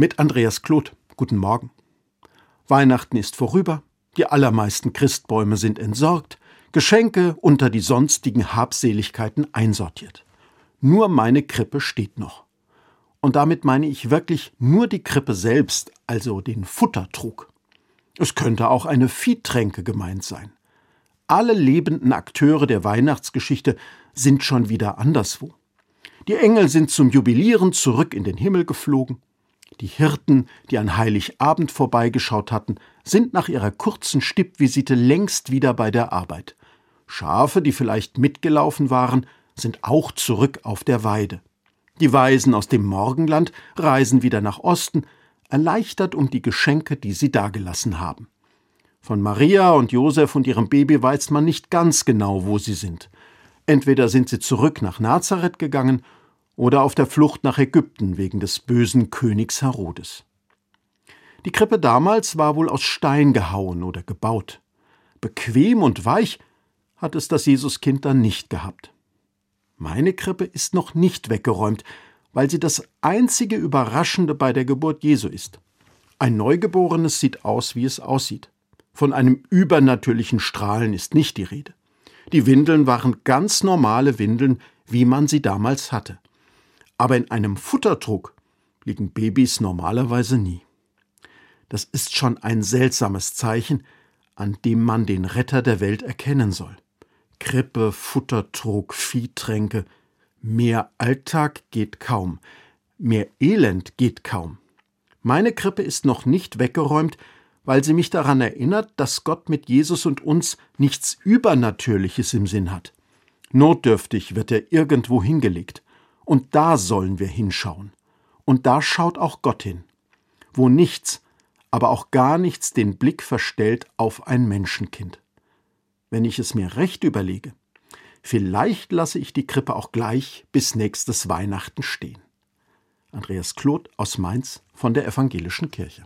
Mit Andreas Kloth. Guten Morgen. Weihnachten ist vorüber, die allermeisten Christbäume sind entsorgt, Geschenke unter die sonstigen Habseligkeiten einsortiert. Nur meine Krippe steht noch. Und damit meine ich wirklich nur die Krippe selbst, also den Futtertrug. Es könnte auch eine Viehtränke gemeint sein. Alle lebenden Akteure der Weihnachtsgeschichte sind schon wieder anderswo. Die Engel sind zum Jubilieren zurück in den Himmel geflogen. Die Hirten, die an Heiligabend vorbeigeschaut hatten, sind nach ihrer kurzen Stippvisite längst wieder bei der Arbeit. Schafe, die vielleicht mitgelaufen waren, sind auch zurück auf der Weide. Die Weisen aus dem Morgenland reisen wieder nach Osten, erleichtert um die Geschenke, die sie dagelassen haben. Von Maria und Josef und ihrem Baby weiß man nicht ganz genau, wo sie sind. Entweder sind sie zurück nach Nazareth gegangen oder auf der Flucht nach Ägypten wegen des bösen Königs Herodes. Die Krippe damals war wohl aus Stein gehauen oder gebaut. Bequem und weich hat es das Jesuskind dann nicht gehabt. Meine Krippe ist noch nicht weggeräumt, weil sie das einzige Überraschende bei der Geburt Jesu ist. Ein Neugeborenes sieht aus, wie es aussieht. Von einem übernatürlichen Strahlen ist nicht die Rede. Die Windeln waren ganz normale Windeln, wie man sie damals hatte. Aber in einem Futtertrog liegen Babys normalerweise nie. Das ist schon ein seltsames Zeichen, an dem man den Retter der Welt erkennen soll. Krippe, Futtertrog, Viehtränke. Mehr Alltag geht kaum. Mehr Elend geht kaum. Meine Krippe ist noch nicht weggeräumt, weil sie mich daran erinnert, dass Gott mit Jesus und uns nichts Übernatürliches im Sinn hat. Notdürftig wird er irgendwo hingelegt. Und da sollen wir hinschauen. Und da schaut auch Gott hin. Wo nichts, aber auch gar nichts den Blick verstellt auf ein Menschenkind. Wenn ich es mir recht überlege, vielleicht lasse ich die Krippe auch gleich bis nächstes Weihnachten stehen. Andreas Kloth aus Mainz von der Evangelischen Kirche.